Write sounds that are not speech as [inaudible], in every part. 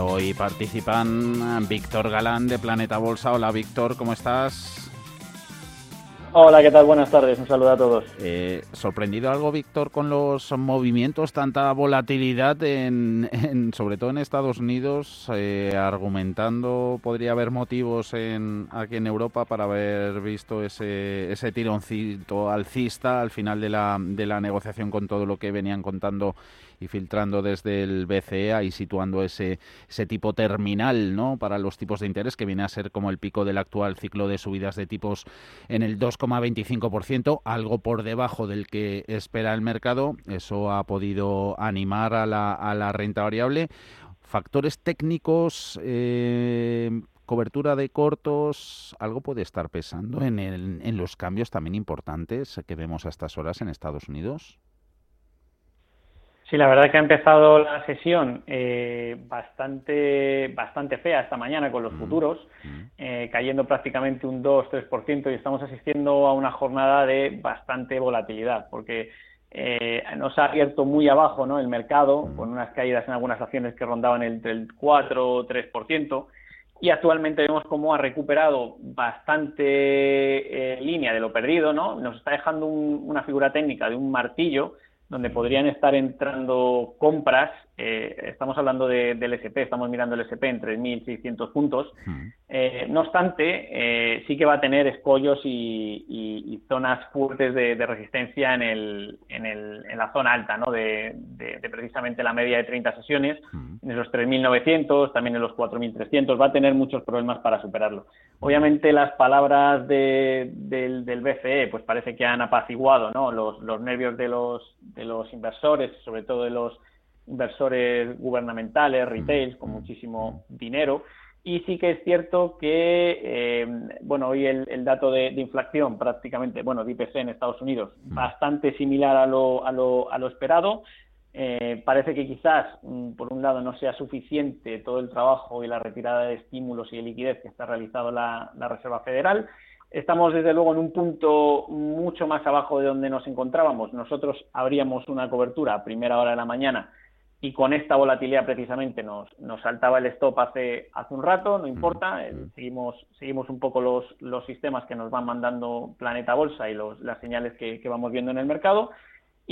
Hoy participan Víctor Galán de Planeta Bolsa. Hola Víctor, ¿cómo estás? Hola, ¿qué tal? Buenas tardes, un saludo a todos. Eh, ¿Sorprendido algo, Víctor, con los movimientos, tanta volatilidad, en, sobre todo en Estados Unidos, eh, argumentando podría haber motivos en, aquí en Europa para haber visto ese, ese tironcito alcista al final de la, de la negociación con todo lo que venían contando y filtrando desde el BCE y situando ese, ese tipo terminal ¿no? para los tipos de interés que viene a ser como el pico del actual ciclo de subidas de tipos en el 2,25%, algo por debajo del que espera el mercado. Eso ha podido animar a la, a la renta variable. Factores técnicos, eh, cobertura de cortos, algo puede estar pesando en, el, en los cambios también importantes que vemos a estas horas en Estados Unidos. Sí, la verdad que ha empezado la sesión eh, bastante, bastante fea esta mañana con los mm, futuros, mm. Eh, cayendo prácticamente un 2-3% y estamos asistiendo a una jornada de bastante volatilidad, porque eh, nos ha abierto muy abajo ¿no? el mercado, mm. con unas caídas en algunas acciones que rondaban entre el 4-3%, y actualmente vemos cómo ha recuperado bastante línea de lo perdido, ¿no? Nos está dejando una figura técnica de un martillo, donde podrían estar entrando compras. Eh, estamos hablando del SP, estamos mirando el SP en 3.600 puntos. Eh, no obstante, eh, sí que va a tener escollos y, zonas fuertes de, resistencia en, el, en, el, en, la zona alta, ¿no? de, precisamente la media de 30 sesiones, en los 3.900, también en los 4.300. Va a tener muchos problemas para superarlo. Obviamente las palabras del, del, BCE pues parece que han apaciguado ¿no? los, los nervios de los, de los inversores, sobre todo de los inversores gubernamentales, retail, con muchísimo dinero. Y sí que es cierto que, eh, bueno, hoy el, dato de, inflación prácticamente, bueno, de IPC en Estados Unidos, bastante similar a lo, a lo, a lo esperado. Eh, parece que quizás, mm, por un lado, no sea suficiente todo el trabajo y la retirada de estímulos y de liquidez que está realizado la, Reserva Federal. Estamos, desde luego, en un punto mucho más abajo de donde nos encontrábamos. Nosotros abríamos una cobertura a primera hora de la mañana y con esta volatilidad precisamente nos, nos saltaba el stop hace, hace un rato, no importa, eh, seguimos, seguimos un poco los, los sistemas que nos van mandando Planeta Bolsa y los, las señales que, que vamos viendo en el mercado.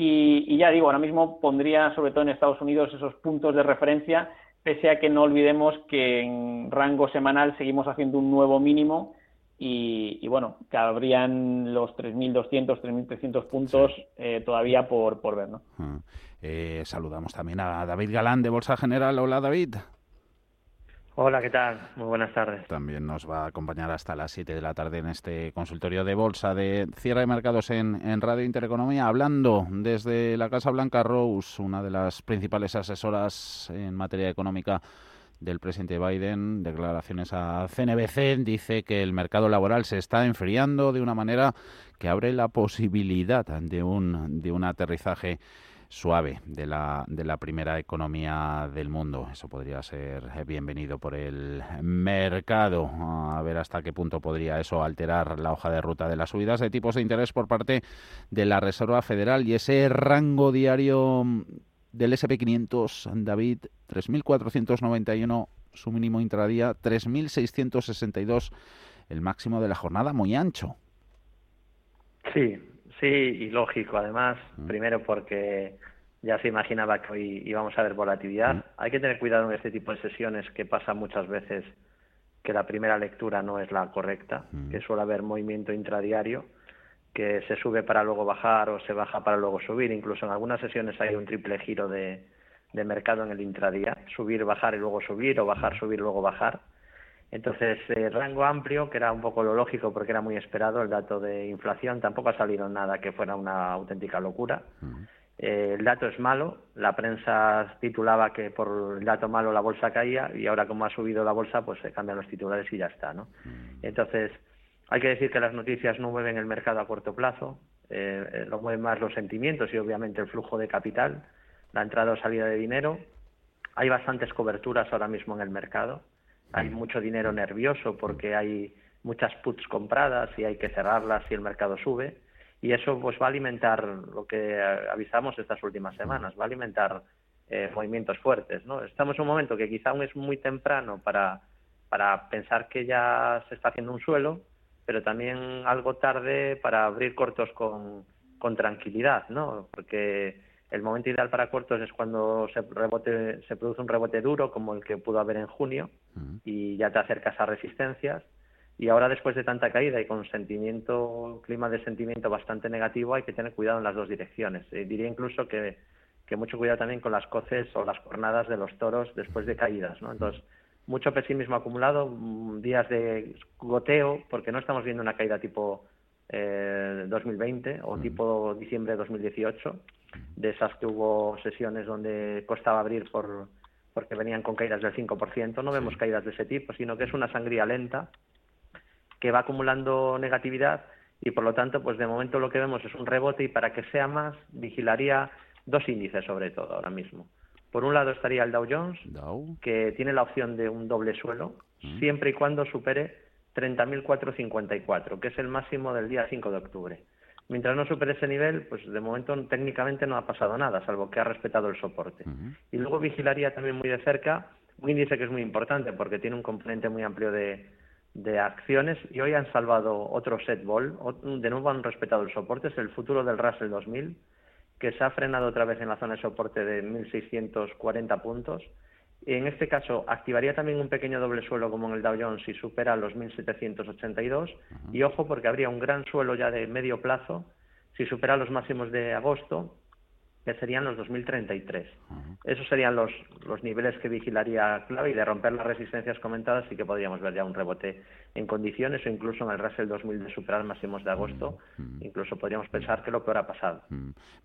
Y, ya digo, ahora mismo pondría sobre todo en Estados Unidos esos puntos de referencia, pese a que no olvidemos que en rango semanal seguimos haciendo un nuevo mínimo y, bueno, que habrían los 3.200, 3.300 puntos eh, todavía por, por ver. ¿no? Ah, eh, saludamos también a David Galán de Bolsa General. Hola David. Hola, ¿qué tal? Muy buenas tardes. También nos va a acompañar hasta las 7 de la tarde en este consultorio de bolsa de cierre de mercados en, en, Radio Intereconomía, hablando desde la Casa Blanca Rose, una de las principales asesoras en materia económica del presidente Biden, declaraciones a CNBC, dice que el mercado laboral se está enfriando de una manera que abre la posibilidad de un, de un aterrizaje suave de la, de la primera economía del mundo. Eso podría ser bienvenido por el mercado. A ver hasta qué punto podría eso alterar la hoja de ruta de las subidas de tipos de interés por parte de la Reserva Federal y ese rango diario del SP500, David, 3.491 su mínimo intradía, 3.662 el máximo de la jornada, muy ancho. Sí, sí, y lógico. Además, mm. primero porque ya se imaginaba que hoy íbamos a ver volatilidad. Mm. Hay que tener cuidado en este tipo de sesiones que pasa muchas veces que la primera lectura no es la correcta, mm. que suele haber movimiento intradiario, que se sube para luego bajar o se baja para luego subir. Incluso en algunas sesiones hay un triple giro de, de mercado en el intradía, subir, bajar y luego subir, o bajar, subir, luego bajar. Entonces, eh, rango amplio, que era un poco lo lógico porque era muy esperado el dato de inflación, tampoco ha salido nada que fuera una auténtica locura. Eh, el dato es malo, la prensa titulaba que por el dato malo la bolsa caía y ahora como ha subido la bolsa, pues se cambian los titulares y ya está, ¿no? Entonces, hay que decir que las noticias no mueven el mercado a corto plazo, eh, lo mueven más los sentimientos y obviamente el flujo de capital, la entrada o salida de dinero. Hay bastantes coberturas ahora mismo en el mercado hay mucho dinero nervioso porque hay muchas puts compradas y hay que cerrarlas si el mercado sube y eso pues va a alimentar lo que avisamos estas últimas semanas, va a alimentar eh, movimientos fuertes, ¿no? Estamos en un momento que quizá aún es muy temprano para, para pensar que ya se está haciendo un suelo, pero también algo tarde para abrir cortos con, con tranquilidad, ¿no? Porque el momento ideal para cortos es cuando se, rebote, se produce un rebote duro, como el que pudo haber en junio, y ya te acercas a resistencias. Y ahora, después de tanta caída y con sentimiento, clima de sentimiento bastante negativo, hay que tener cuidado en las dos direcciones. Eh, diría incluso que, que, mucho cuidado también con las coces o las jornadas de los toros después de caídas. ¿no? Entonces, mucho pesimismo acumulado, mm, días de goteo, porque no estamos viendo una caída tipo eh, 2020 o tipo diciembre de 2018 de esas que hubo sesiones donde costaba abrir por porque venían con caídas del 5%, no vemos caídas de ese tipo, sino que es una sangría lenta que va acumulando negatividad y por lo tanto, pues de momento lo que vemos es un rebote y para que sea más, vigilaría dos índices sobre todo ahora mismo. Por un lado estaría el Dow Jones, que tiene la opción de un doble suelo, mm. siempre y cuando supere 30.454, que es el máximo del día 5 de octubre. Mientras no supere ese nivel, pues de momento técnicamente no ha pasado nada, salvo que ha respetado el soporte. Y luego vigilaría también muy de cerca un índice que es muy importante porque tiene un componente muy amplio de, de acciones y hoy han salvado otro set ball, de nuevo han respetado el soporte, es el futuro del Russell 2000, que se ha frenado otra vez en la zona de soporte de 1.640 puntos en este caso, activaría también un pequeño doble suelo como en el Dow Jones si supera los 1.782. Y ojo, porque habría un gran suelo ya de medio plazo si supera los máximos de agosto que serían los 2033. Esos serían los, los niveles que vigilaría clave y de romper las resistencias comentadas sí que podríamos ver ya un rebote en condiciones o incluso en el Russell 2000 de superar máximos de agosto, incluso podríamos pensar que lo peor ha pasado.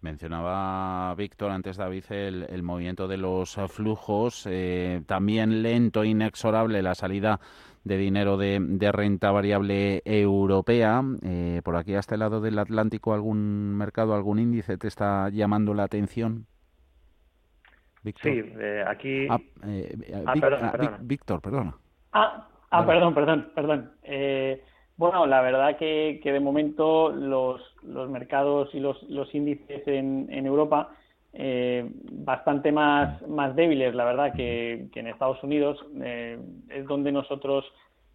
Mencionaba Víctor antes, David, el, el movimiento de los flujos, eh, también lento, inexorable la salida de dinero de, de renta variable europea. Eh, por aquí, a este lado del Atlántico, ¿algún mercado, algún índice te está llamando la atención? Víctor. Sí, eh, aquí. Ah, eh, ah, ah, Víctor, perdona. Ah, ah perdón, perdón, perdón. bueno, la verdad que, que de momento los, los mercados y los, los índices en, en Europa eh, bastante más, más débiles, la verdad, que, en Estados Unidos. Eh, es donde nosotros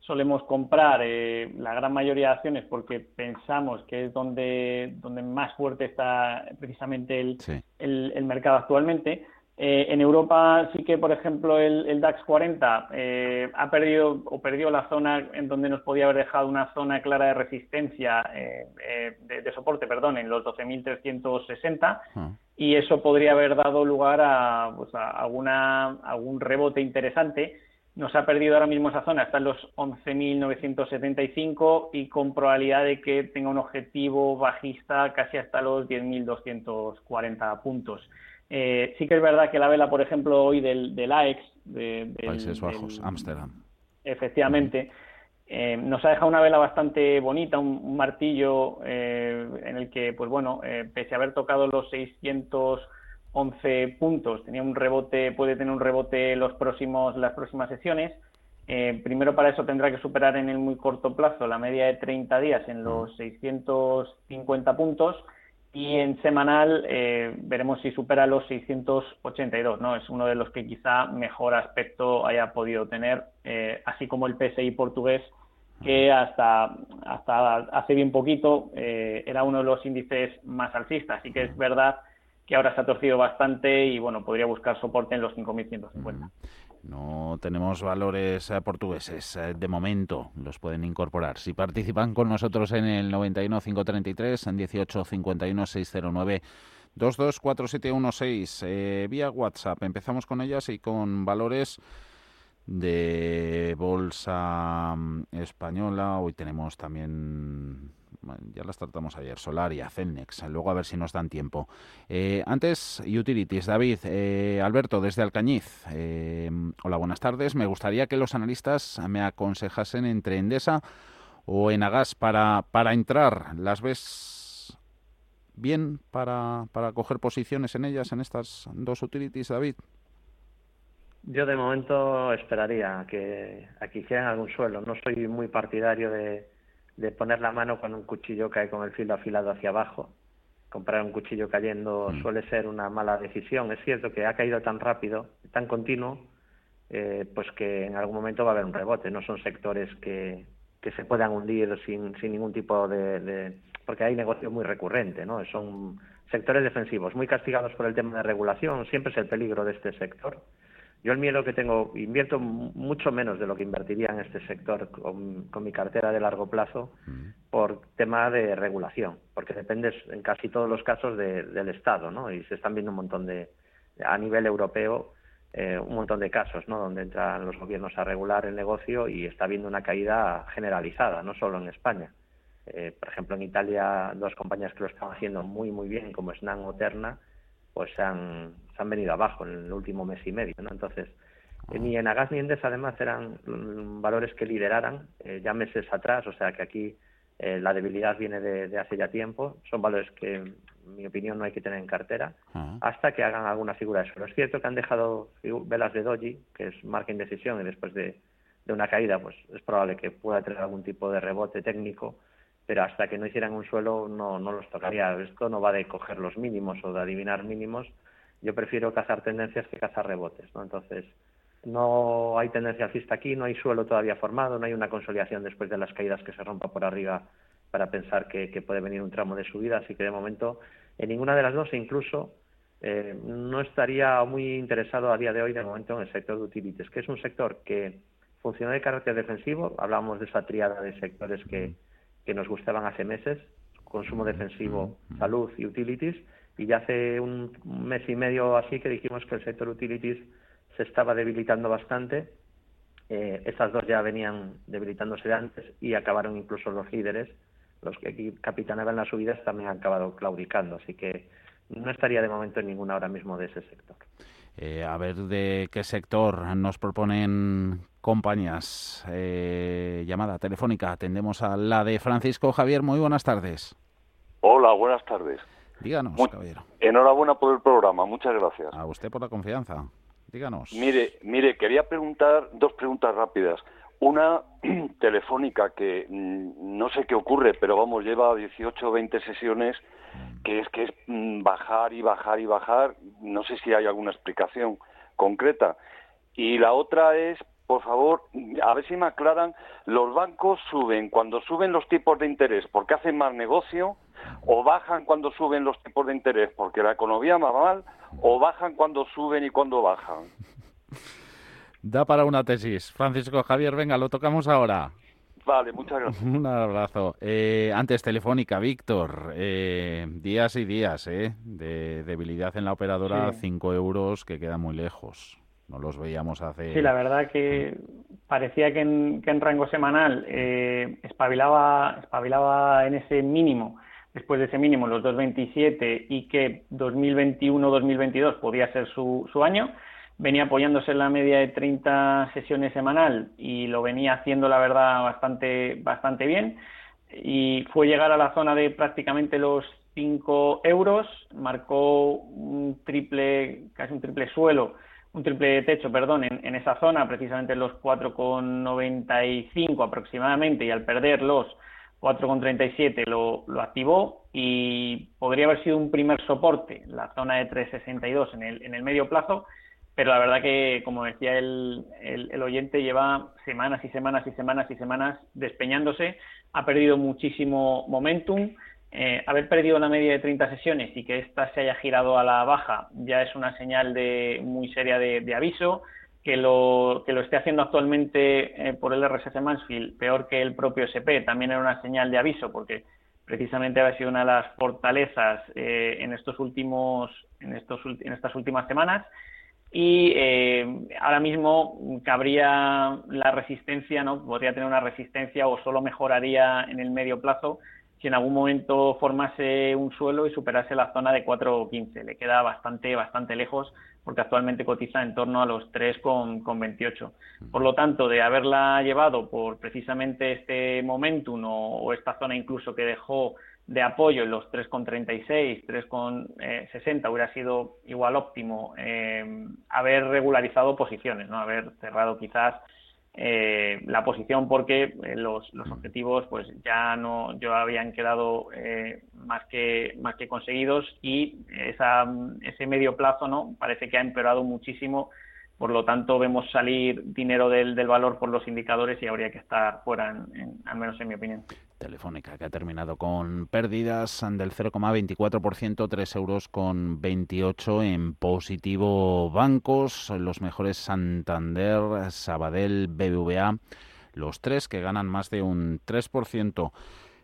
solemos comprar eh, la gran mayoría de acciones porque pensamos que es donde, donde más fuerte está precisamente el, el, mercado actualmente. En Europa sí que, por ejemplo, el, DAX 40 ha perdido o perdió la zona en donde nos podía haber dejado una zona clara de resistencia, de, de, soporte, perdón, en los 12.360 y eso podría haber dado lugar a, pues, a alguna, algún rebote interesante. Nos ha perdido ahora mismo esa zona, está en los 11.975 y con probabilidad de que tenga un objetivo bajista casi hasta los 10.240 puntos. Eh, sí que es verdad que la vela, por ejemplo, hoy del, del AEX, de, Países Bajos, Ámsterdam. Efectivamente. Eh, nos ha dejado una vela bastante bonita, un, martillo eh, en el que, pues bueno, eh, pese a haber tocado los 611 puntos, tenía un rebote, puede tener un rebote los próximos, las próximas sesiones. primero para eso tendrá que superar en el muy corto plazo la media de 30 días en los 650 puntos y en semanal eh, veremos si supera los 682, ¿no? Es uno de los que quizá mejor aspecto haya podido tener, eh, así como el PSI portugués, que hasta, hasta hace bien poquito eh, era uno de los índices más alcistas. Así que es verdad que ahora se ha torcido bastante y bueno, podría buscar soporte en los 5.150. No tenemos valores eh, portugueses eh, de momento, los pueden incorporar. Si participan con nosotros en el 91 533 en 18 51 609 224716 eh, vía WhatsApp. Empezamos con ellas y con valores de bolsa mm, española. Hoy tenemos también ya las tratamos ayer, Solaria, Celnex, luego a ver si nos dan tiempo. Eh, antes, Utilities, David, eh, Alberto, desde Alcañiz. Eh, hola, buenas tardes. Me gustaría que los analistas me aconsejasen entre Endesa o Enagas para, para entrar. ¿Las ves bien para, para coger posiciones en ellas, en estas dos utilities, David? Yo de momento esperaría que aquí hicieran algún suelo. No soy muy partidario de, de poner la mano cuando un cuchillo cae con el filo afilado hacia abajo. Comprar un cuchillo cayendo mm. suele ser una mala decisión. Es cierto que ha caído tan rápido, tan continuo, eh, pues que en algún momento va a haber un rebote. No son sectores que, que se puedan hundir sin, sin ningún tipo de, de, porque hay negocio muy recurrente, ¿no? Son sectores defensivos, muy castigados por el tema de regulación. Siempre es el peligro de este sector. Yo el miedo que tengo, invierto mucho menos de lo que invertiría en este sector con, mi cartera de largo plazo mm. por tema de regulación, porque depende en casi todos los casos del Estado, ¿no? Y se están viendo un montón de, a nivel europeo, eh, un montón de casos, ¿no? Donde entran los gobiernos a regular el negocio y está habiendo una caída generalizada, no solo en España. Eh, por ejemplo, en Italia, dos compañías que lo están haciendo muy, muy bien, como Snan o Terna, pues se han, se han venido abajo en el último mes y medio, ¿no? Entonces, eh, ni en Agas ni en Endesa además eran valores que lideraran eh, ya meses atrás, o sea que aquí eh, la debilidad viene de, hace ya tiempo, son valores que en mi opinión no hay que tener en cartera hasta que hagan alguna figura de suelo. Es cierto que han dejado velas de doji, que es marca indecisión y después de, de una caída pues es probable que pueda tener algún tipo de rebote técnico, pero hasta que no hicieran un suelo no, no los tocaría. Esto no va de coger los mínimos o de adivinar mínimos, yo prefiero cazar tendencias que cazar rebotes, ¿no? Entonces, no hay tendencia alcista aquí, no hay suelo todavía formado, no hay una consolidación después de las caídas que se rompa por arriba para pensar que, puede venir un tramo de subida, así que de momento en ninguna de las dos e incluso eh, no estaría muy interesado a día de hoy de momento en el sector de utilities, que es un sector que funciona de carácter defensivo, hablábamos de esa triada de sectores que, que nos gustaban hace meses, consumo defensivo, salud y utilities, y ya hace un mes y medio así que dijimos que el sector utilities se estaba debilitando bastante. Eh, estas dos ya venían debilitándose de antes y acabaron incluso los líderes, los que capitaneaban las subidas también han acabado claudicando, así que no estaría de momento en ninguna ahora mismo de ese sector. Eh, a ver de qué sector nos proponen compañías. Eh, llamada telefónica, atendemos a la de Francisco Javier. Muy buenas tardes. Hola, buenas tardes. Díganos, caballero. Enhorabuena por el programa, muchas gracias. A usted por la confianza. Díganos. Mire, mire, quería preguntar dos preguntas rápidas. Una [clears throat] telefónica que mm, no sé qué ocurre, pero vamos, lleva 18 o 20 sesiones, que es que es mm, bajar y bajar y bajar. No sé si hay alguna explicación concreta. Y la otra es, por favor, a ver si me aclaran, los bancos suben cuando suben los tipos de interés porque hacen más negocio o bajan cuando suben los tipos de interés porque la economía va mal, o bajan cuando suben y cuando bajan. Da para una tesis. Francisco Javier, venga, lo tocamos ahora. Vale, muchas gracias. [laughs] Un abrazo. Eh, antes Telefónica, Víctor. Eh, días y días eh, de debilidad en la operadora, 5 euros que queda muy lejos. No los veíamos hace. Sí, la verdad que parecía que en, que en rango semanal espabilaba, espabilaba en ese mínimo después de ese mínimo, los 2,27 y que 2021-2022 podía ser su, su año. Venía apoyándose en la media de 30 sesiones semanal y lo venía haciendo, la verdad, bastante, bastante bien. Y fue llegar a la zona de prácticamente los 5 euros, marcó un triple, casi un triple suelo, un triple techo, perdón, en, esa zona, precisamente en los 4,95 aproximadamente, y al perder los 4,37 lo, lo activó y podría haber sido un primer soporte, la zona de 3,62 en el, en el medio plazo, pero la verdad que, como decía el, oyente, lleva semanas y semanas y semanas y semanas despeñándose, ha perdido muchísimo momentum. Eh, haber perdido la media de 30 sesiones y que ésta se haya girado a la baja ya es una señal de, muy seria de aviso. Que lo, que lo esté haciendo actualmente eh, por el RSS Mansfield peor que el propio SP también era una señal de aviso porque precisamente ha sido una de las fortalezas eh, en estos últimos en estos en estas últimas semanas y eh, ahora mismo cabría la resistencia no podría tener una resistencia o solo mejoraría en el medio plazo si en algún momento formase un suelo y superase la zona de 4.15 le queda bastante bastante lejos porque actualmente cotiza en torno a los 3,28. Por lo tanto, de haberla llevado por precisamente este momentum o, esta zona incluso que dejó de apoyo en los 3,36, 3,60 hubiera sido igual óptimo eh, haber regularizado posiciones, no haber cerrado quizás eh, la posición porque eh, los, los, objetivos pues ya no ya habían quedado eh, más que más que conseguidos y esa, ese medio plazo no parece que ha empeorado muchísimo por lo tanto vemos salir dinero del, del valor por los indicadores y habría que estar fuera al menos en mi opinión Telefónica, que ha terminado con pérdidas del 0,24%, 3 euros con 28 en positivo bancos, los mejores Santander, Sabadell, BBVA, los tres que ganan más de un 3%.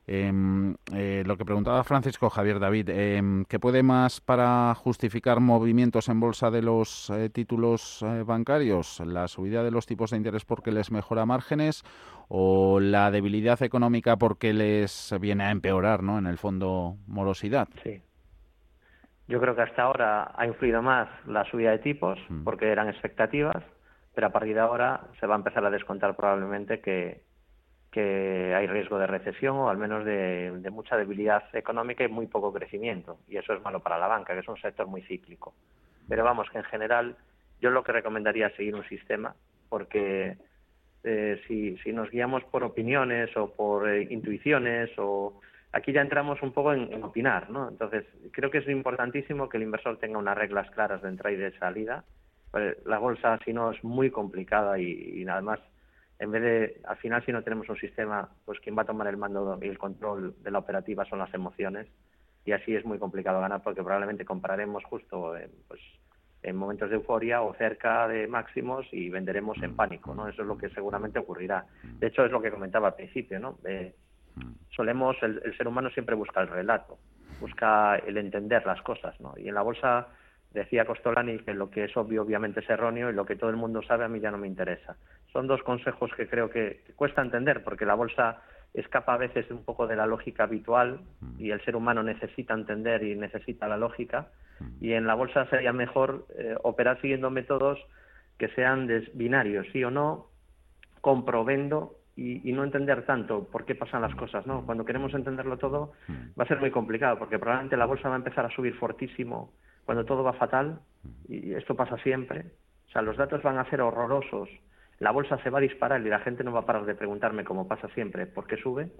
Em, eh, lo que preguntaba Francisco Javier David, eh, ¿qué puede más para justificar movimientos en bolsa de los eh, títulos eh, bancarios? ¿La subida de los tipos de interés porque les mejora márgenes o la debilidad económica porque les viene a empeorar, ¿no? En el fondo, morosidad. Sí. Yo creo que hasta ahora ha influido más la subida de tipos mm. porque eran expectativas, pero a partir de ahora se va a empezar a descontar probablemente que que hay riesgo de recesión o al menos de, mucha debilidad económica y muy poco crecimiento. Y eso es malo para la banca, que es un sector muy cíclico. Pero vamos, que en general yo lo que recomendaría es seguir un sistema, porque eh, si, si nos guiamos por opiniones o por eh, intuiciones o aquí ya entramos un poco en, opinar, ¿no? Entonces creo que es importantísimo que el inversor tenga unas reglas claras de entrada y de salida. La bolsa, si no, es muy complicada y, y además en vez de, al final, si no tenemos un sistema, pues quien va a tomar el mando y el control de la operativa son las emociones, y así es muy complicado ganar porque probablemente compraremos justo en, pues, en momentos de euforia o cerca de máximos y venderemos en pánico, ¿no? Eso es lo que seguramente ocurrirá. De hecho, es lo que comentaba al principio, ¿no? solemos, el, el ser humano siempre busca el relato, busca el entender las cosas, ¿no? Y en la bolsa decía Costolani que lo que es obvio obviamente es erróneo y lo que todo el mundo sabe a mí ya no me interesa. Son dos consejos que creo que, cuesta entender porque la bolsa escapa a veces un poco de la lógica habitual y el ser humano necesita entender y necesita la lógica. Y en la bolsa sería mejor eh, operar siguiendo métodos que sean binarios, sí o no, comprobando y, y, no entender tanto por qué pasan las cosas, ¿no? Cuando queremos entenderlo todo va a ser muy complicado porque probablemente la bolsa va a empezar a subir fortísimo cuando todo va fatal, y esto pasa siempre, o sea, los datos van a ser horrorosos, la bolsa se va a disparar y la gente no va a parar de preguntarme, como pasa siempre, ¿por qué sube?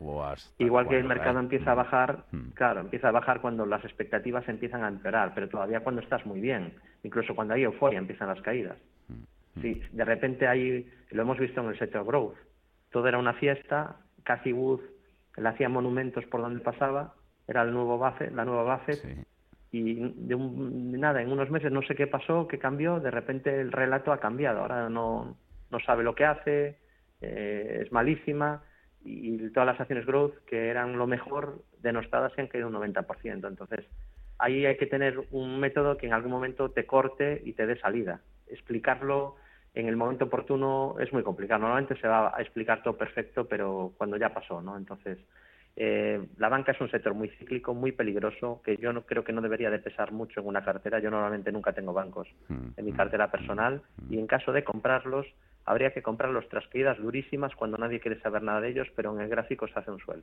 Igual que el mercado empieza a bajar, mm. claro, empieza a bajar cuando las expectativas empiezan a empeorar, pero todavía cuando estás muy bien, incluso cuando hay euforia empiezan las caídas. Mm. Sí, de repente hay, lo hemos visto en el sector growth, todo era una fiesta, Cathy Wood le hacía monumentos por donde pasaba, era el nuevo Buffett, la nueva Buffett, y de, nada, en unos meses no sé qué pasó, qué cambió, de repente el relato ha cambiado, ahora no, no sabe lo que hace, eh, es malísima y todas las acciones growth que eran lo mejor denostadas se han caído un 90%. Entonces, ahí hay que tener un método que en algún momento te corte y te dé salida. Explicarlo en el momento oportuno es muy complicado. Normalmente se va a explicar todo perfecto, pero cuando ya pasó, ¿no? Entonces, eh, la banca es un sector muy cíclico, muy peligroso, que yo no creo que no debería de pesar mucho en una cartera. Yo normalmente nunca tengo bancos mm, en mi mm, cartera personal mm, y en caso de comprarlos habría que comprarlos tras caídas durísimas cuando nadie quiere saber nada de ellos, pero en el gráfico se hace un suelo.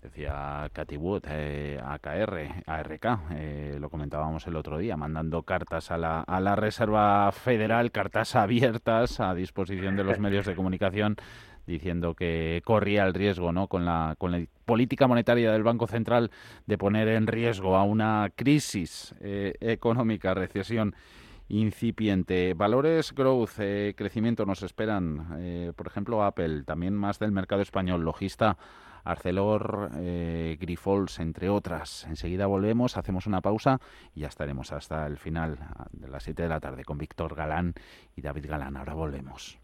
Decía Cathy Wood, eh, AKR, ARK, eh, lo comentábamos el otro día, mandando cartas a la, a la Reserva Federal, cartas abiertas a disposición de los medios de comunicación diciendo que corría el riesgo, ¿no? Con la, con la política monetaria del Banco Central de poner en riesgo a una crisis eh, económica, recesión incipiente. Valores growth, eh, crecimiento nos esperan, eh, por ejemplo, Apple, también más del mercado español, logista. Arcelor, Grifols, entre otras. Enseguida volvemos, hacemos una pausa y ya estaremos hasta el final de las 7 de la tarde con Víctor Galán y David Galán. Ahora volvemos.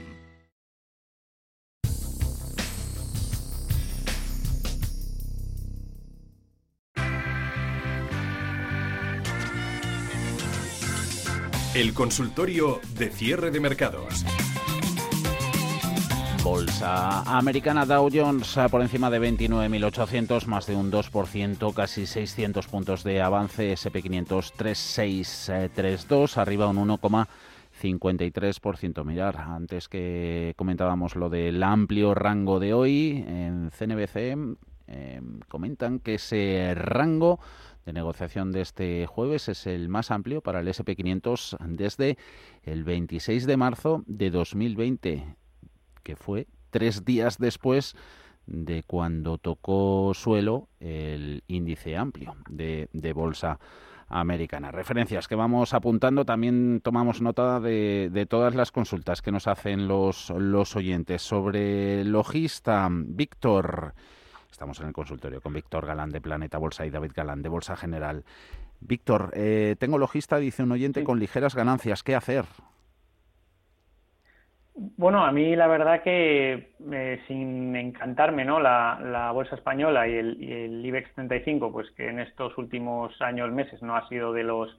El consultorio de cierre de mercados. Bolsa americana Dow Jones por encima de 29.800, más de un 2%, casi 600 puntos de avance. SP500 3632, arriba un 1,53%. Mirar, antes que comentábamos lo del amplio rango de hoy, en CNBC eh, comentan que ese rango de negociación de este jueves es el más amplio para el SP500 desde el 26 de marzo de 2020, que fue tres días después de cuando tocó suelo el índice amplio de, bolsa americana. Referencias que vamos apuntando, también tomamos nota de, todas las consultas que nos hacen los, los oyentes. Sobre logista, Víctor, Estamos en el consultorio con Víctor Galán de Planeta Bolsa y David Galán de Bolsa General. Víctor, eh, tengo logista, dice un oyente, con ligeras ganancias. ¿Qué hacer? Bueno, a mí la verdad que eh, sin encantarme ¿no? La, bolsa española y el, IBEX 35, pues que en estos últimos años, meses, no ha sido de los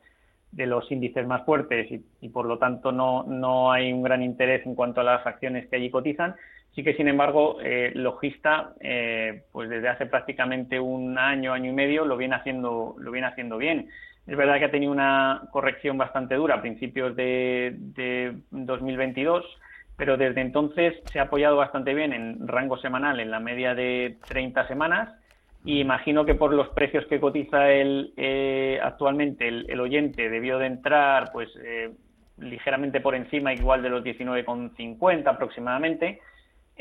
de los índices más fuertes y, y por lo tanto no, no hay un gran interés en cuanto a las acciones que allí cotizan. Sí que, sin embargo, eh, Logista, eh, pues desde hace prácticamente un año, año y medio, lo viene haciendo, lo viene haciendo bien. Es verdad que ha tenido una corrección bastante dura a principios de, de 2022, pero desde entonces se ha apoyado bastante bien en rango semanal, en la media de 30 semanas, y imagino que por los precios que cotiza el, eh, actualmente el, el, oyente debió de entrar pues eh, ligeramente por encima, igual de los 19,50 aproximadamente,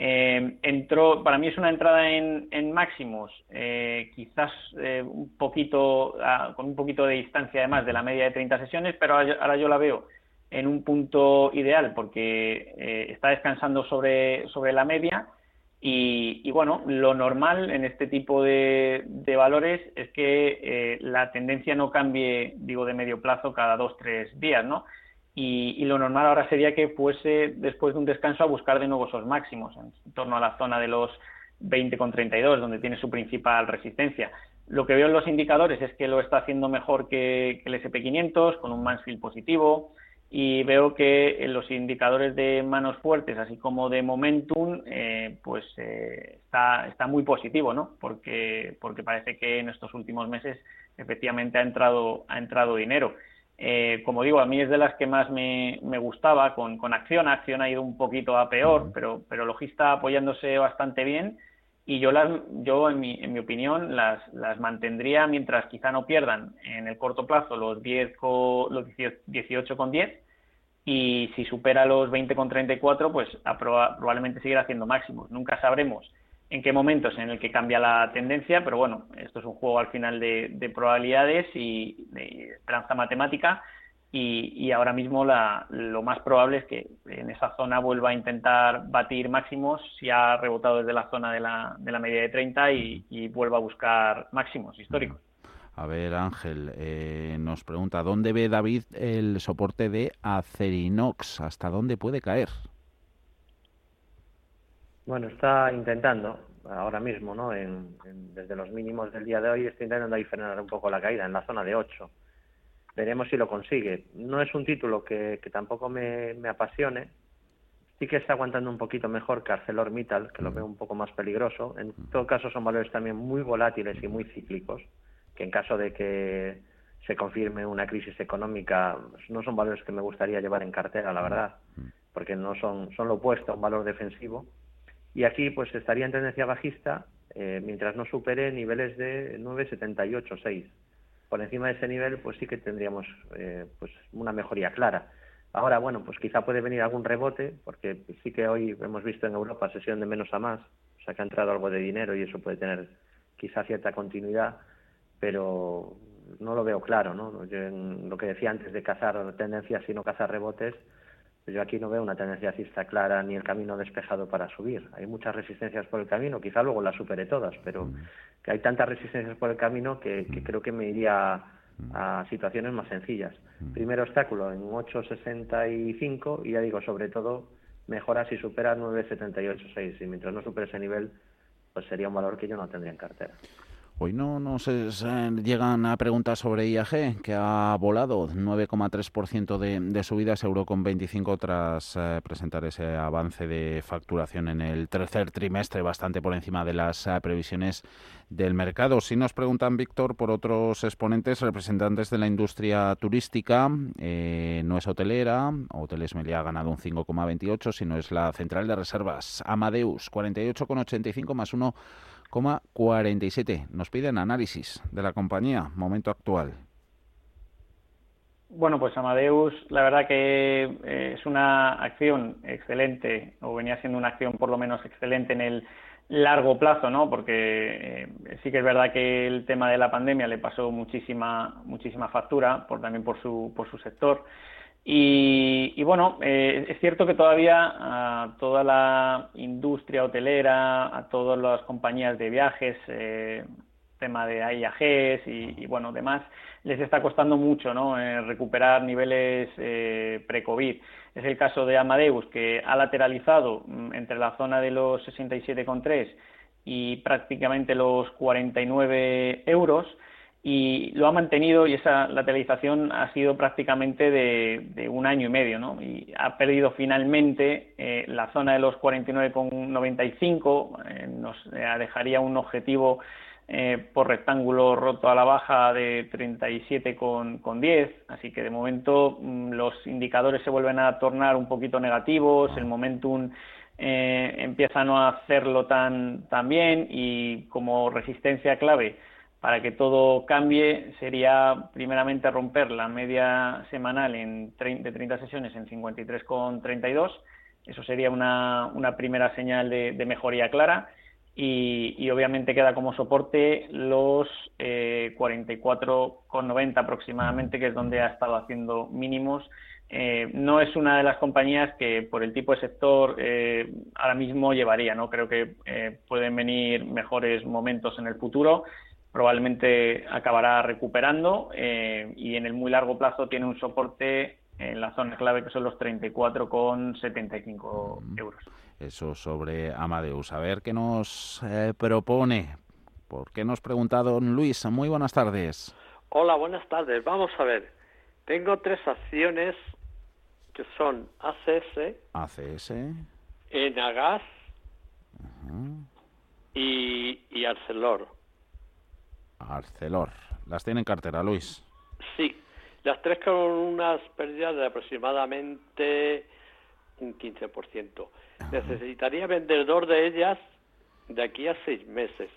eh, entró, para mí es una entrada en, máximos, eh, quizás eh, un poquito, con un poquito de distancia además de la media de 30 sesiones, pero ahora yo, la veo en un punto ideal porque eh, está descansando sobre, sobre la media y, bueno, lo normal en este tipo de, valores es que eh, la tendencia no cambie, digo, de medio plazo cada dos, tres días, ¿no? Y, lo normal ahora sería que fuese después de un descanso a buscar de nuevo esos máximos, en torno a la zona de los 20,32, donde tiene su principal resistencia. Lo que veo en los indicadores es que lo está haciendo mejor que, que el SP500, con un Mansfield positivo, y veo que en los indicadores de manos fuertes, así como de momentum, eh, pues eh, está, está muy positivo, ¿no? Porque, porque parece que en estos últimos meses efectivamente ha entrado, ha entrado dinero. Eh, como digo, a mí es de las que más me, me gustaba con, con Acción. Acción ha ido un poquito a peor, pero, pero Logista apoyándose bastante bien. Y yo, las, yo en, mi, en mi opinión, las, las mantendría mientras quizá no pierdan en el corto plazo los 10 los 18 con 10 y si supera los 20 con 34 pues probablemente seguirá haciendo máximos. Nunca sabremos en qué momentos en el que cambia la tendencia, pero bueno, esto es un juego al final de, probabilidades y de esperanza matemática y, ahora mismo la, lo más probable es que en esa zona vuelva a intentar batir máximos si ha rebotado desde la zona de la, de la media de 30 y, y vuelva a buscar máximos históricos. A ver, Ángel, eh, nos pregunta, ¿dónde ve David el soporte de Acerinox? ¿Hasta dónde puede caer? Bueno, está intentando ahora mismo, ¿no? desde los mínimos del día de hoy, está intentando ahí frenar un poco la caída en la zona de 8. Veremos si lo consigue. No es un título que, tampoco me, apasione. Sí que está aguantando un poquito mejor que ArcelorMittal, que lo veo un poco más peligroso. En todo caso, son valores también muy volátiles y muy cíclicos que en caso de que se confirme una crisis económica, pues, no son valores que me gustaría llevar en cartera, la verdad, porque no son, son lo opuesto a un valor defensivo. Y aquí pues estaría en tendencia bajista eh, mientras no supere niveles de 9,78, 6. Por encima de ese nivel pues sí que tendríamos eh, pues una mejoría clara. Ahora, bueno, pues quizá puede venir algún rebote, porque sí que hoy hemos visto en Europa sesión de menos a más, o sea que ha entrado algo de dinero y eso puede tener quizá cierta continuidad pero no lo veo claro, ¿no? Yo en lo que decía antes de cazar tendencias y no cazar rebotes, pues yo aquí no veo una tendencia alcista clara ni el camino despejado para subir. Hay muchas resistencias por el camino, quizá luego las supere todas, pero que hay tantas resistencias por el camino que, creo que me iría a situaciones más sencillas. Primer obstáculo en 8.65 y ya digo, sobre todo, mejora si supera 9.78.6 y mientras no supere ese nivel, pues sería un valor que yo no tendría en cartera. Hoy no nos llegan a preguntas sobre IAG, que ha volado 9,3% de, de subidas, euro con 25 tras eh, presentar ese avance de facturación en el tercer trimestre, bastante por encima de las eh, previsiones del mercado. Si nos preguntan, Víctor, por otros exponentes, representantes de la industria turística, eh, no es hotelera, Hoteles Meliá ha ganado un 5,28, sino es la central de reservas, Amadeus, 48,85 más 1 47. Nos piden análisis de la compañía, momento actual. Bueno, pues Amadeus, la verdad que eh, es una acción excelente, o venía siendo una acción por lo menos excelente en el largo plazo, ¿no? Porque eh, sí que es verdad que el tema de la pandemia le pasó muchísima muchísima factura, por también por su por su sector. Y, bueno, eh, es cierto que todavía a toda la industria hotelera, a todas las compañías de viajes, eh, tema de IAGs y, bueno, demás, les está costando mucho ¿no? Eh, recuperar niveles pre-COVID. Es el caso de Amadeus, que ha lateralizado mm, entre la zona de los 67,3 y prácticamente los 49 euros y lo ha mantenido y esa lateralización ha sido prácticamente de, un año y medio, ¿no? Y ha perdido finalmente eh, la zona de los 49,95, eh, nos eh, dejaría un objetivo eh, por rectángulo roto a la baja de 37,10, así que de momento mm, los indicadores se vuelven a tornar un poquito negativos, el momentum empieza a no hacerlo tan, tan bien y como resistencia clave para que todo cambie sería primeramente romper la media semanal en de 30 sesiones en 53,32. Eso sería una, una primera señal de, mejoría clara. Y, obviamente queda como soporte los eh, 44,90 aproximadamente, que es donde ha estado haciendo mínimos eh, no es una de las compañías que por el tipo de sector ahora mismo llevaría, ¿no? Creo que pueden venir mejores momentos en el futuro, probablemente acabará recuperando y en el muy largo plazo tiene un soporte en la zona clave que son los 34,75 mm. euros. Eso sobre Amadeus. A ver qué nos propone. ¿Por qué nos pregunta don Luis? Muy buenas tardes. Hola, buenas tardes. Vamos a ver. Tengo tres acciones que son ACS, ACS, Enagas y, y Arcelor. Arcelor. ¿Las tiene en cartera, Luis? Sí, las tres con unas pérdidas de aproximadamente un 15%. Necesitaría vender dos de ellas de aquí a seis meses.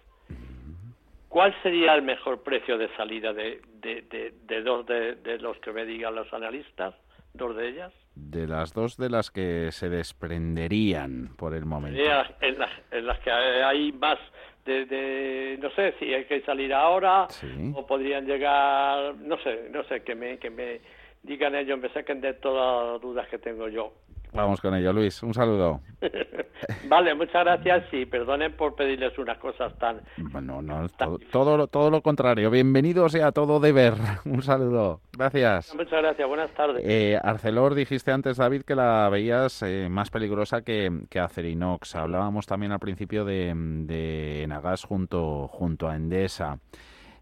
¿Cuál sería el mejor precio de salida de, de, dos de, los que me digan los analistas? ¿Dos de ellas? De las dos de las que se desprenderían por el momento. En las, en las que hay más de, no sé si hay que salir ahora o podrían llegar, no sé, no sé, que me, que me digan ellos, me saquen de todas las dudas que tengo yo. Vamos con ello, Luis. Un saludo. [laughs] vale, muchas gracias y perdonen por pedirles unas cosas tan... Bueno, no, todo, todo, lo contrario. Bienvenido sea todo de ver. [laughs] Un saludo. Gracias. Muchas gracias. Buenas tardes. Eh, Arcelor, dijiste antes, David, que la veías eh, más peligrosa que, que Acerinox. Hablábamos también al principio de, de Nagas junto, junto a Endesa.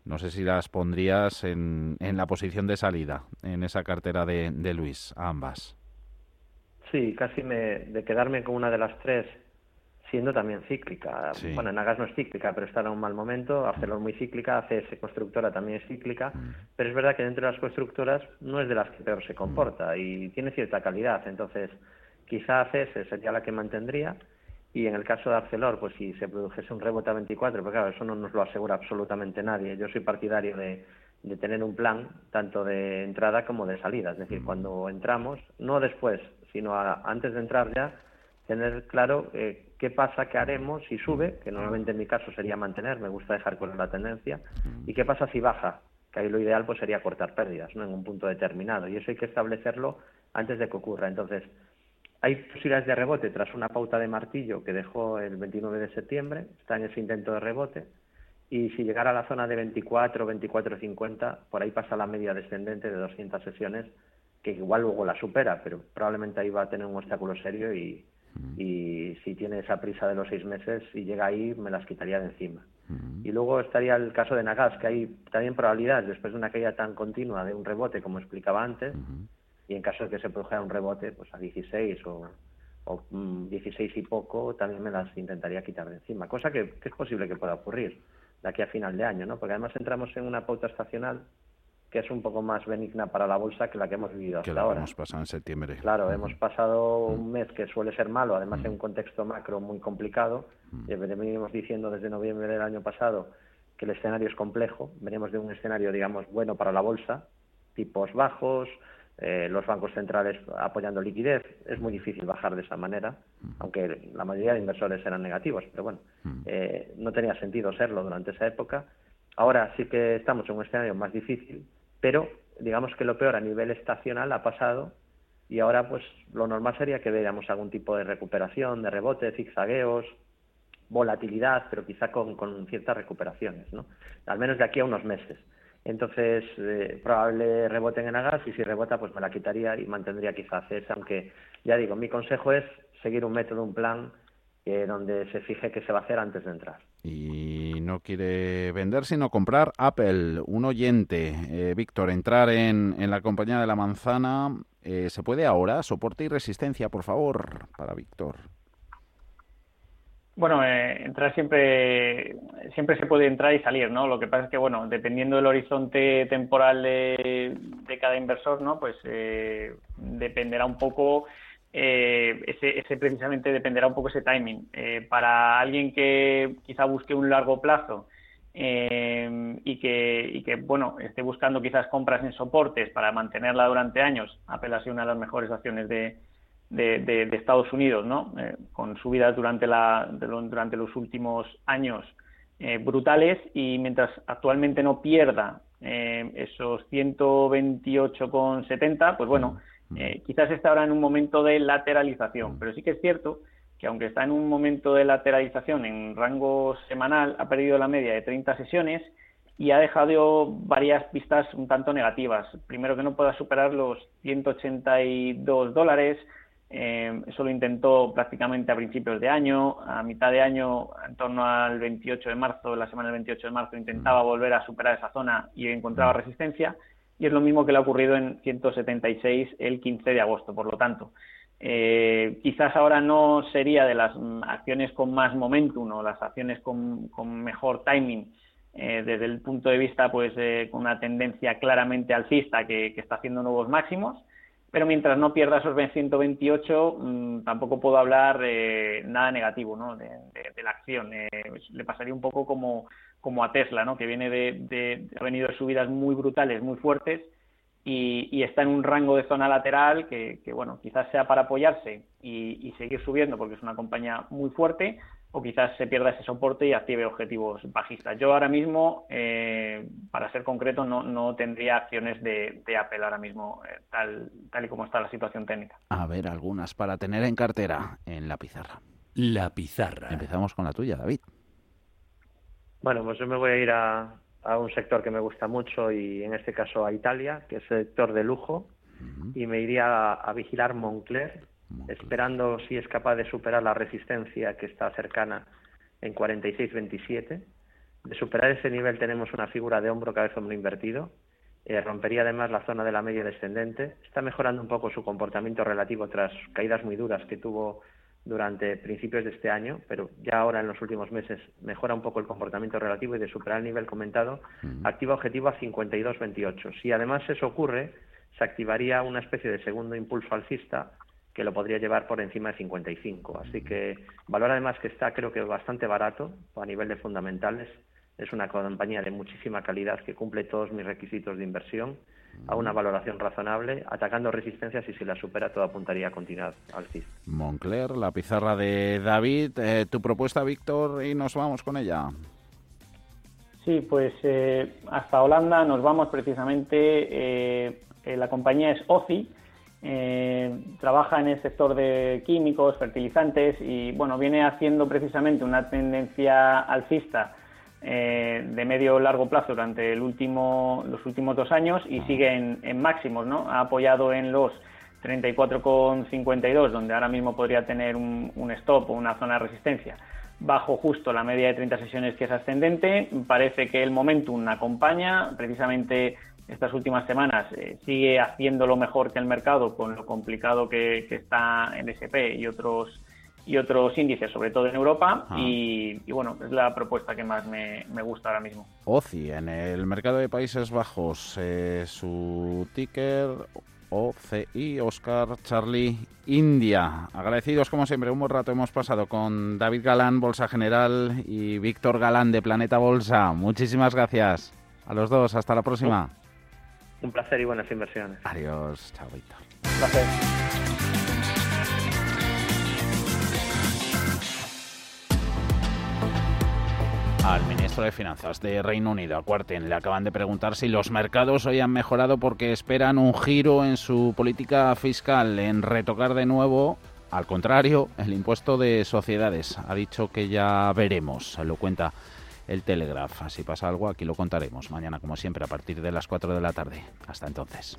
No sé si las pondrías en, en la posición de salida en esa cartera de, de Luis, ambas. Sí, casi me, de quedarme con una de las tres, siendo también cíclica. Bueno, Nagas no es cíclica, pero está en un mal momento. Arcelor muy cíclica, ACS Constructora también es cíclica. Mm. Pero es verdad que dentro de las constructoras no es de las que peor se comporta y tiene cierta calidad. Entonces, quizá ACS sería la que mantendría. Y en el caso de Arcelor, pues si se produjese un rebote a 24, porque claro, eso no nos lo asegura absolutamente nadie. Yo soy partidario de, de tener un plan tanto de entrada como de salida. Es decir, mm. cuando entramos, no después, sino antes de entrar ya, tener claro eh, qué pasa, qué haremos si sube, que normalmente en mi caso sería mantener, me gusta dejar con la tendencia, y qué pasa si baja, que ahí lo ideal pues sería cortar pérdidas, ¿no? En un punto determinado, y eso hay que establecerlo antes de que ocurra. Entonces, hay posibilidades de rebote tras una pauta de martillo que dejó el 29 de septiembre, está en ese intento de rebote, y si llegara a la zona de 24, 24.50, por ahí pasa la media descendente de 200 sesiones que igual luego la supera, pero probablemente ahí va a tener un obstáculo serio y, y si tiene esa prisa de los seis meses y llega ahí, me las quitaría de encima. Y luego estaría el caso de Nagas, que hay también probabilidades, después de una caída tan continua de un rebote como explicaba antes, y en caso de que se produjera un rebote pues a 16 o, o 16 mm, y poco, también me las intentaría quitar de encima, cosa que, que es posible que pueda ocurrir de aquí a final de año, ¿no? porque además entramos en una pauta estacional que es un poco más benigna para la bolsa que la que hemos vivido hasta que ahora. hemos pasado en septiembre. Claro, hemos pasado un mes que suele ser malo, además en un contexto macro muy complicado. y venimos diciendo desde noviembre del año pasado que el escenario es complejo. Venimos de un escenario, digamos, bueno para la bolsa, tipos bajos, eh, los bancos centrales apoyando liquidez. Es muy difícil bajar de esa manera, aunque la mayoría de inversores eran negativos, pero bueno, eh, no tenía sentido serlo durante esa época. Ahora sí que estamos en un escenario más difícil pero digamos que lo peor a nivel estacional ha pasado y ahora pues lo normal sería que veamos algún tipo de recuperación, de rebote, zigzagueos, volatilidad, pero quizá con, ciertas recuperaciones, ¿no? Al menos de aquí a unos meses. Entonces, eh, probable rebote en Agas y si rebota, pues me la quitaría y mantendría quizá CES, aunque ya digo, mi consejo es seguir un método, un plan eh, donde se fije qué se va a hacer antes de entrar no quiere vender sino comprar Apple. Un oyente, eh, Víctor, entrar en, en, la compañía de la manzana, eh, ¿se puede ahora? Soporte y resistencia, por favor, para Víctor. Bueno, eh, entrar siempre siempre se puede entrar y salir, ¿no? Lo que pasa es que, bueno, dependiendo del horizonte temporal de, de cada inversor, ¿no? Pues dependerá un poco eh, ese, ese, precisamente dependerá un poco ese timing. Eh, para alguien que quizá busque un largo plazo eh, y, que, y que, bueno, esté buscando quizás compras en soportes para mantenerla durante años, Apple ha sido una de las mejores acciones de, de, Estados Unidos, ¿no? con subidas durante, la, durante los últimos años brutales y mientras actualmente no pierda esos 128,70, pues bueno, Eh, quizás está ahora en un momento de lateralización, pero sí que es cierto que aunque está en un momento de lateralización en rango semanal, ha perdido la media de 30 sesiones y ha dejado varias pistas un tanto negativas. Primero que no pueda superar los 182 dólares, eh, eso lo intentó prácticamente a principios de año, a mitad de año, en torno al 28 de marzo, la semana del 28 de marzo, intentaba volver a superar esa zona y encontraba resistencia, y es lo mismo que le ha ocurrido en 176 el 15 de agosto. Por lo tanto, eh, quizás ahora no sería de las acciones con más momentum o las acciones con, mejor timing eh, desde el punto de vista pues eh, con una tendencia claramente alcista que, está haciendo nuevos máximos pero mientras no pierda esos 128 mm, tampoco puedo hablar nada negativo ¿no? de, la acción le pasaría un poco como, como a Tesla ¿no? que viene de, de ha venido de subidas muy brutales muy fuertes y, está en un rango de zona lateral que, bueno, quizás sea para apoyarse y, seguir subiendo porque es una compañía muy fuerte o quizás se pierda ese soporte y active objetivos bajistas. Yo ahora mismo, eh, para ser concreto, no, no tendría acciones de, Apple ahora mismo, eh, tal, tal y como está la situación técnica. A ver, algunas para tener en cartera en la pizarra. La pizarra. Empezamos con la tuya, David. Bueno, pues yo me voy a ir a, a un sector que me gusta mucho y en este caso a Italia, que es el sector de lujo, y me iría a, vigilar Moncler, esperando si es capaz de superar la resistencia que está cercana en 46-27. De superar ese nivel tenemos una figura de hombro cabeza hombro invertido. Eh, rompería además la zona de la media descendente. Está mejorando un poco su comportamiento relativo tras caídas muy duras que tuvo durante principios de este año, pero ya ahora en los últimos meses mejora un poco el comportamiento relativo y de superar el nivel comentado, activa objetivo a 52.28. Si además eso ocurre, se activaría una especie de segundo impulso alcista que lo podría llevar por encima de 55. Así que valor además que está creo que bastante barato a nivel de fundamentales. Es una compañía de muchísima calidad que cumple todos mis requisitos de inversión a una valoración razonable, atacando resistencias y si la supera todo apuntaría a continuar alcista. Moncler, la pizarra de David, eh, tu propuesta, Víctor, y nos vamos con ella. Sí, pues eh, hasta Holanda nos vamos precisamente. Eh, la compañía es OCI, trabaja en el sector de químicos, fertilizantes y bueno, viene haciendo precisamente una tendencia alcista eh, de medio largo plazo durante el último, los últimos dos años y sigue en, máximos, ¿no? Ha apoyado en los 34,52, donde ahora mismo podría tener un, stop o una zona de resistencia, bajo justo la media de 30 sesiones que es ascendente. Parece que el momentum acompaña, precisamente estas últimas semanas eh, sigue haciendo lo mejor que el mercado con lo complicado que, que está en SP y otros y otros índices, sobre todo en Europa, ah. y, bueno, es la propuesta que más me, gusta ahora mismo. OCI, en el mercado de Países Bajos, eh, su ticker OCI, Oscar Charlie India. Agradecidos como siempre, un buen rato hemos pasado con David Galán, Bolsa General, y Víctor Galán de Planeta Bolsa. Muchísimas gracias a los dos, hasta la próxima. Un placer y buenas inversiones. Adiós, chao Víctor. Un placer. Al ministro de Finanzas de Reino Unido, a Cuarten, le acaban de preguntar si los mercados hoy han mejorado porque esperan un giro en su política fiscal, en retocar de nuevo, al contrario, el impuesto de sociedades. Ha dicho que ya veremos, lo cuenta el Telegraph. Si pasa algo, aquí lo contaremos mañana, como siempre, a partir de las 4 de la tarde. Hasta entonces.